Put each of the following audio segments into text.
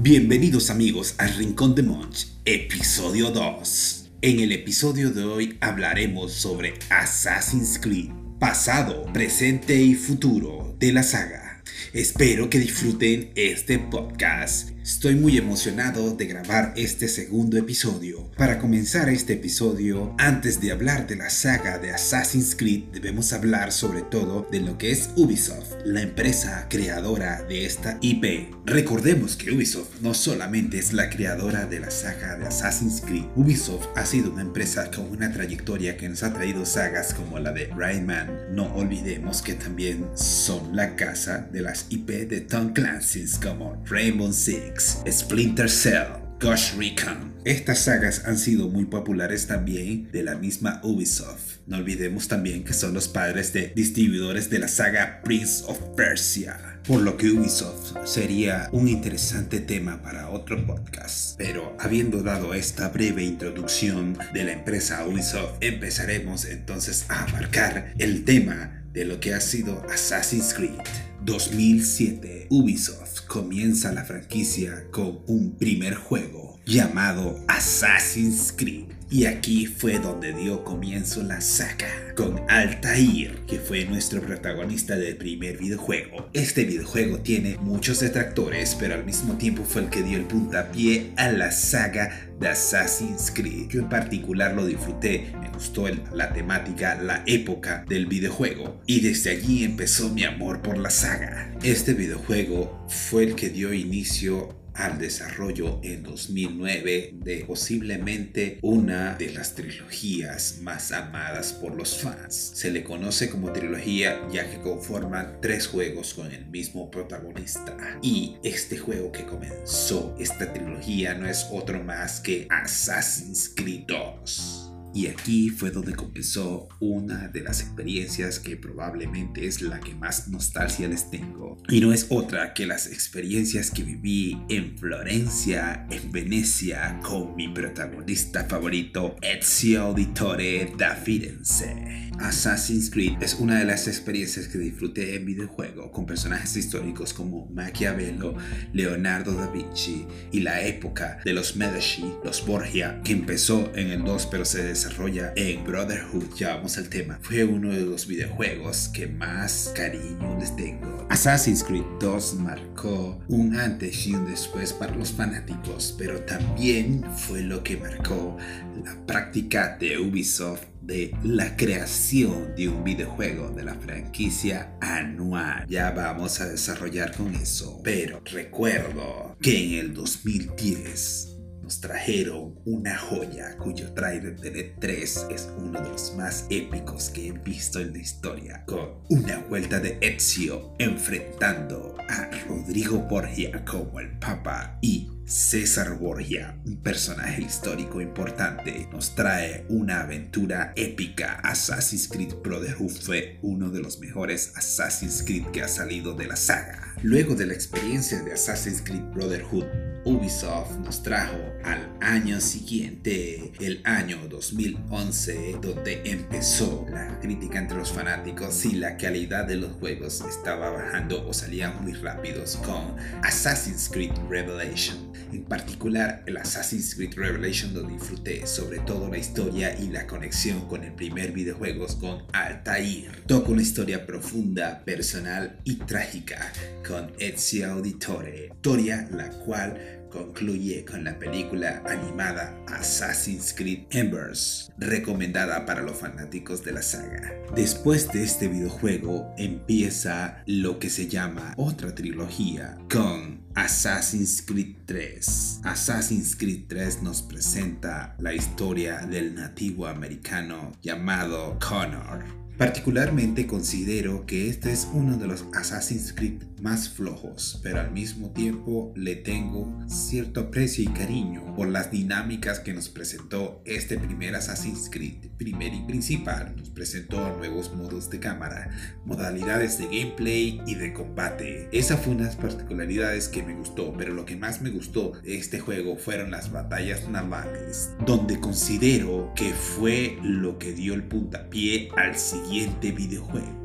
Bienvenidos amigos al Rincón de Monch, episodio 2. En el episodio de hoy hablaremos sobre Assassin's Creed, pasado, presente y futuro de la saga. Espero que disfruten este podcast Estoy muy emocionado de grabar este segundo episodio. Para comenzar este episodio, antes de hablar de la saga de Assassin's Creed, debemos hablar sobre todo de lo que es Ubisoft, la empresa creadora de esta IP. Recordemos que Ubisoft no solamente es la creadora de la saga de Assassin's Creed, Ubisoft ha sido una empresa con una trayectoria que nos ha traído sagas como la de Rayman. No olvidemos que también son la casa de las IP de Tom Clancy's como Rainbow Six Splinter Cell, Ghost Recon. Estas sagas han sido muy populares también de la misma Ubisoft. No olvidemos también que son los padres de distribuidores de la saga Prince of Persia. Por lo que Ubisoft sería un interesante tema para otro podcast. Pero habiendo dado esta breve introducción de la empresa Ubisoft, empezaremos entonces a abarcar el tema de lo que ha sido Assassin's Creed. 2007, Ubisoft comienza la franquicia con un primer juego llamado Assassin's Creed y aquí fue donde dio comienzo la saga, con Altair, que fue nuestro protagonista del primer videojuego. Este videojuego tiene muchos detractores, pero al mismo tiempo fue el que dio el puntapié a la saga de Assassin's Creed. Yo en particular lo disfruté, me gustó la temática, la época del videojuego, y desde allí empezó mi amor por la saga. Este videojuego fue el que dio inicio al desarrollo en 2009 de posiblemente una de las trilogías más amadas por los fans. Se le conoce como trilogía ya que conforman tres juegos con el mismo protagonista. Y este juego que comenzó esta trilogía no es otro más que Assassin's Creed 2. Y aquí fue donde comenzó una de las experiencias que probablemente es la que más nostalgia les tengo. Y no es otra que las experiencias que viví en Florencia, en Venecia, con mi protagonista favorito, Ezio Auditore da Firenze. Assassin's Creed es una de las experiencias que disfruté en videojuego con personajes históricos como Maquiavelo, Leonardo da Vinci y la época de los Medici, los Borgia, que empezó en el 2 pero se desarrolla en Brotherhood, ya vamos al tema. Fue uno de los videojuegos que más cariño les tengo. Assassin's Creed 2 marcó un antes y un después para los fanáticos, pero también fue lo que marcó la práctica de Ubisoft de la creación de un videojuego de la franquicia anual. Ya vamos a desarrollar con eso. Pero recuerdo que en el 2010 nos trajeron una joya cuyo trailer de E3 es uno de los más épicos que he visto en la historia, con una vuelta de Ezio enfrentando a Rodrigo Borgia como el Papa y César Borgia, un personaje histórico importante, nos trae una aventura épica. Assassin's Creed Brotherhood fue uno de los mejores Assassin's Creed que ha salido de la saga. Luego de la experiencia de Assassin's Creed Brotherhood, Ubisoft nos trajo al año siguiente, el año 2011, donde empezó la crítica entre los fanáticos y la calidad de los juegos estaba bajando o salían muy rápidos con Assassin's Creed Revelation. En particular, el Assassin's Creed Revelation lo disfruté, sobre todo la historia y la conexión con el primer videojuego con Altair. Toca una historia profunda, personal y trágica con Ezio Auditore, historia la cual concluye con la película animada Assassin's Creed Embers, recomendada para los fanáticos de la saga. Después de este videojuego empieza lo que se llama otra trilogía con Assassin's Creed 3. Assassin's Creed 3 nos presenta la historia del nativo americano llamado Connor Particularmente considero que este es uno de los Assassin's Creed más flojos, pero al mismo tiempo le tengo cierto aprecio y cariño por las dinámicas que nos presentó este primer Assassin's Creed. Primer y principal, nos presentó nuevos modos de cámara, modalidades de gameplay y de combate. Esa fue unas particularidades que me gustó, pero lo que más me gustó de este juego fueron las batallas navales, donde considero que fue lo que dio el puntapié al siguiente videojuego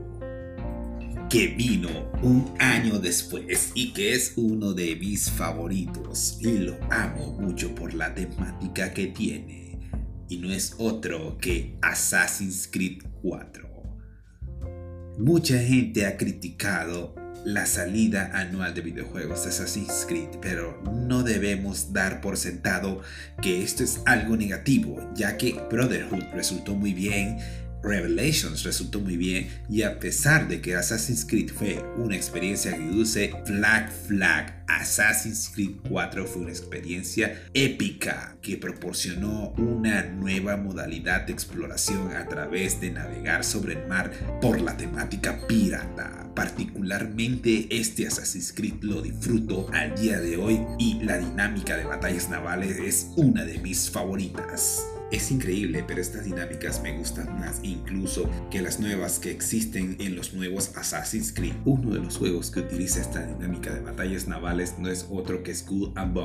que vino un año después y que es uno de mis favoritos y lo amo mucho por la temática que tiene y no es otro que Assassin's Creed 4. Mucha gente ha criticado la salida anual de videojuegos de Assassin's Creed, pero no debemos dar por sentado que esto es algo negativo, ya que Brotherhood resultó muy bien, Revelations resultó muy bien y a pesar de que Assassin's Creed fue una experiencia agridulce, Flag Flag Assassin's Creed 4 fue una experiencia épica que proporcionó una nueva modalidad de exploración a través de navegar sobre el mar por la temática pirata. Particularmente este Assassin's Creed lo disfruto al día de hoy y la dinámica de batallas navales es una de mis favoritas. Es increíble, pero estas dinámicas me gustan más incluso que las nuevas que existen en los nuevos Assassin's Creed. Uno de los juegos que utiliza esta dinámica de batallas navales no es otro que Skull and.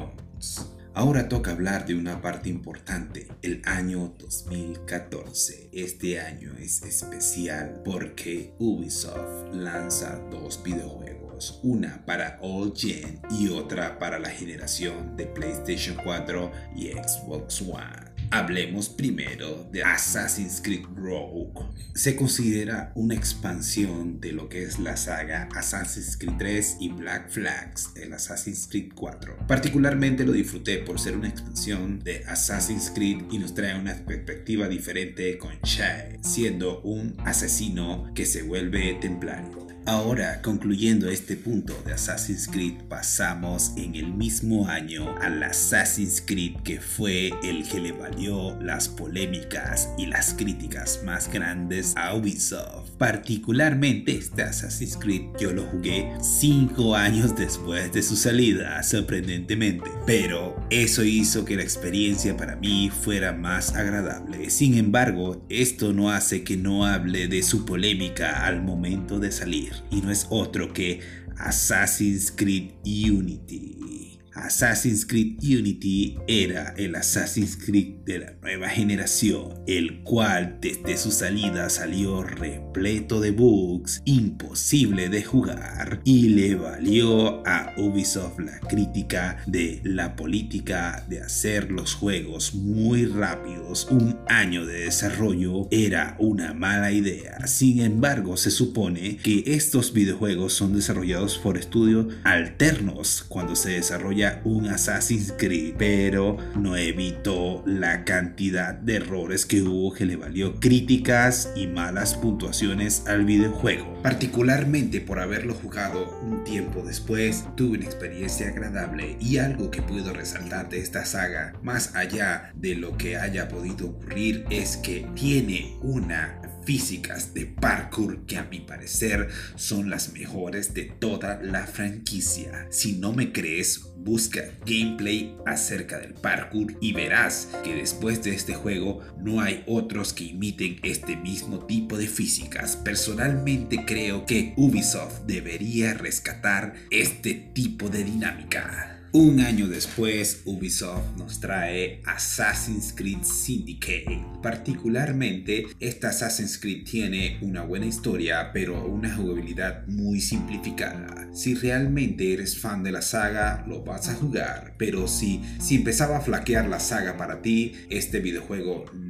Ahora toca hablar de una parte importante, el año 2014. Este año es especial porque Ubisoft lanza dos videojuegos, una para All Gen y otra para la generación de PlayStation 4 y Xbox One. Hablemos primero de Assassin's Creed Rogue. Se considera una expansión de lo que es la saga Assassin's Creed 3 y Black Flags, el Assassin's Creed 4. Particularmente lo disfruté por ser una expansión de Assassin's Creed y nos trae una perspectiva diferente con Shay, siendo un asesino que se vuelve templario. Ahora, concluyendo este punto de Assassin's Creed, pasamos en el mismo año al Assassin's Creed que fue el que le valió las polémicas y las críticas más grandes a Ubisoft. Particularmente este Assassin's Creed yo lo jugué 5 años después de su salida, sorprendentemente. Pero eso hizo que la experiencia para mí fuera más agradable. Sin embargo, esto no hace que no hable de su polémica al momento de salir y no es otro que Assassin's Creed Unity. Assassin's Creed Unity era el Assassin's Creed de la nueva generación, el cual desde su salida salió repleto de bugs, imposible de jugar y le valió a Ubisoft la crítica de la política de hacer los juegos muy rápidos. Un año de desarrollo era una mala idea. Sin embargo, se supone que estos videojuegos son desarrollados por estudios alternos cuando se desarrolla un Assassin's Creed, pero no evitó la cantidad de errores que hubo que le valió críticas y malas puntuaciones al videojuego. Particularmente por haberlo jugado un tiempo después, tuve una experiencia agradable y algo que puedo resaltar de esta saga, más allá de lo que haya podido ocurrir, es que tiene una físicas de parkour que a mi parecer son las mejores de toda la franquicia. Si no me crees, busca gameplay acerca del parkour y verás que después de este juego no hay otros que imiten este mismo tipo de físicas. Personalmente creo que Ubisoft debería rescatar este tipo de dinámica. Un año después, Ubisoft nos trae Assassin's Creed Syndicate. Particularmente, esta Assassin's Creed tiene una buena historia, pero una jugabilidad muy simplificada. Si realmente eres fan de la saga, lo vas a jugar, pero si, si empezaba a flaquear la saga para ti, este videojuego no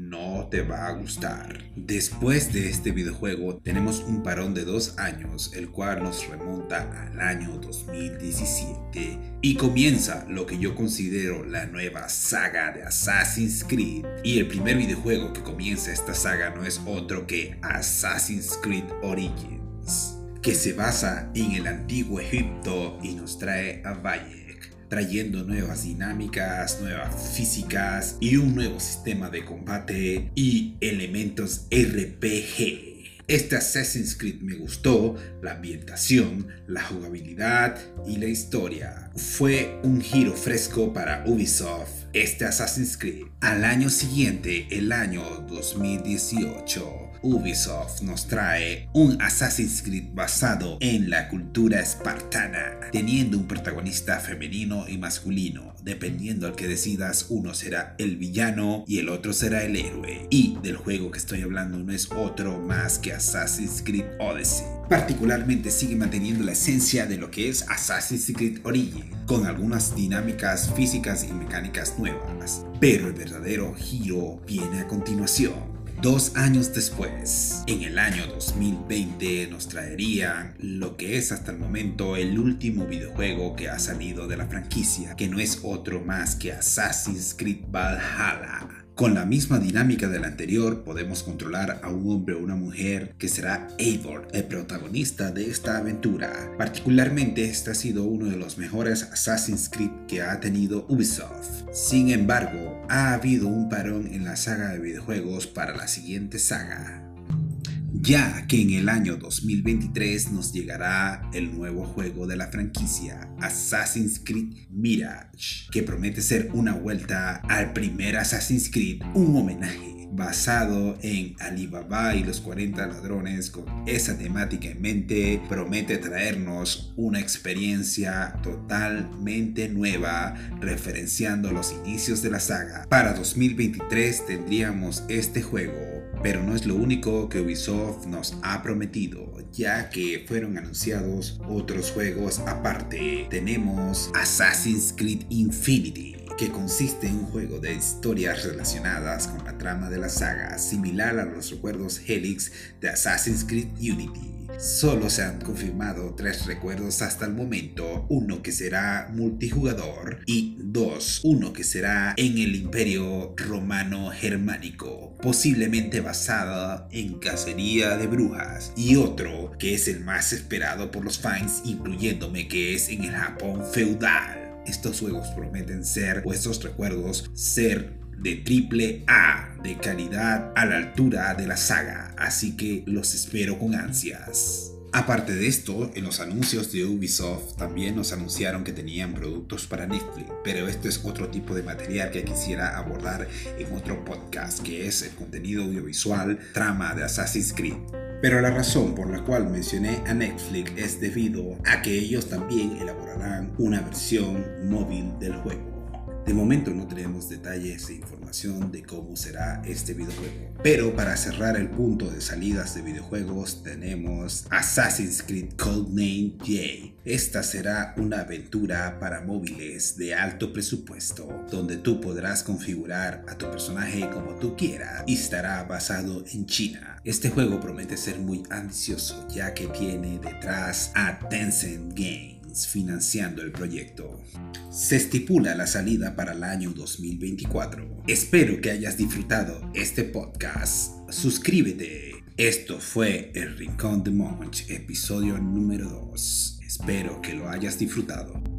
te va a gustar. Después de este videojuego tenemos un parón de dos años, el cual nos remonta al año 2017 y comienza lo que yo considero la nueva saga de Assassin's Creed. Y el primer videojuego que comienza esta saga no es otro que Assassin's Creed Origins, que se basa en el antiguo Egipto y nos trae a Valle trayendo nuevas dinámicas, nuevas físicas y un nuevo sistema de combate y elementos RPG. Este Assassin's Creed me gustó, la ambientación, la jugabilidad y la historia. Fue un giro fresco para Ubisoft, este Assassin's Creed. Al año siguiente, el año 2018, Ubisoft nos trae un Assassin's Creed basado en la cultura espartana, teniendo un protagonista femenino y masculino. Dependiendo al que decidas, uno será el villano y el otro será el héroe. Y del juego que estoy hablando no es otro más que Assassin's Creed Odyssey. Particularmente sigue manteniendo la esencia de lo que es Assassin's Creed Origin, con algunas dinámicas físicas y mecánicas nuevas. Pero el verdadero giro viene a continuación. Dos años después, en el año 2020, nos traerían lo que es hasta el momento el último videojuego que ha salido de la franquicia, que no es otro más que Assassin's Creed Valhalla. Con la misma dinámica del anterior, podemos controlar a un hombre o una mujer que será Eivor, el protagonista de esta aventura. Particularmente, este ha sido uno de los mejores Assassin's Creed que ha tenido Ubisoft. Sin embargo, ha habido un parón en la saga de videojuegos para la siguiente saga ya que en el año 2023 nos llegará el nuevo juego de la franquicia Assassin's Creed Mirage, que promete ser una vuelta al primer Assassin's Creed, un homenaje basado en Alibaba y los 40 ladrones con esa temática en mente, promete traernos una experiencia totalmente nueva referenciando los inicios de la saga. Para 2023 tendríamos este juego pero no es lo único que Ubisoft nos ha prometido, ya que fueron anunciados otros juegos aparte. Tenemos Assassin's Creed Infinity, que consiste en un juego de historias relacionadas con la trama de la saga, similar a los recuerdos Helix de Assassin's Creed Unity. Solo se han confirmado tres recuerdos hasta el momento, uno que será multijugador y uno que será en el imperio romano germánico, posiblemente basado en cacería de brujas, y otro que es el más esperado por los fans, incluyéndome que es en el Japón feudal. Estos juegos prometen ser, o estos recuerdos, ser de triple A, de calidad a la altura de la saga, así que los espero con ansias. Aparte de esto, en los anuncios de Ubisoft también nos anunciaron que tenían productos para Netflix, pero esto es otro tipo de material que quisiera abordar en otro podcast, que es el contenido audiovisual trama de Assassin's Creed. Pero la razón por la cual mencioné a Netflix es debido a que ellos también elaborarán una versión móvil del juego. De momento no tenemos detalles e información de cómo será este videojuego. Pero para cerrar el punto de salidas de videojuegos tenemos Assassin's Creed Codename J. Esta será una aventura para móviles de alto presupuesto, donde tú podrás configurar a tu personaje como tú quieras y estará basado en China. Este juego promete ser muy ambicioso ya que tiene detrás a Tencent Game financiando el proyecto. Se estipula la salida para el año 2024. Espero que hayas disfrutado este podcast. Suscríbete. Esto fue El Rincón de Monch, episodio número 2. Espero que lo hayas disfrutado.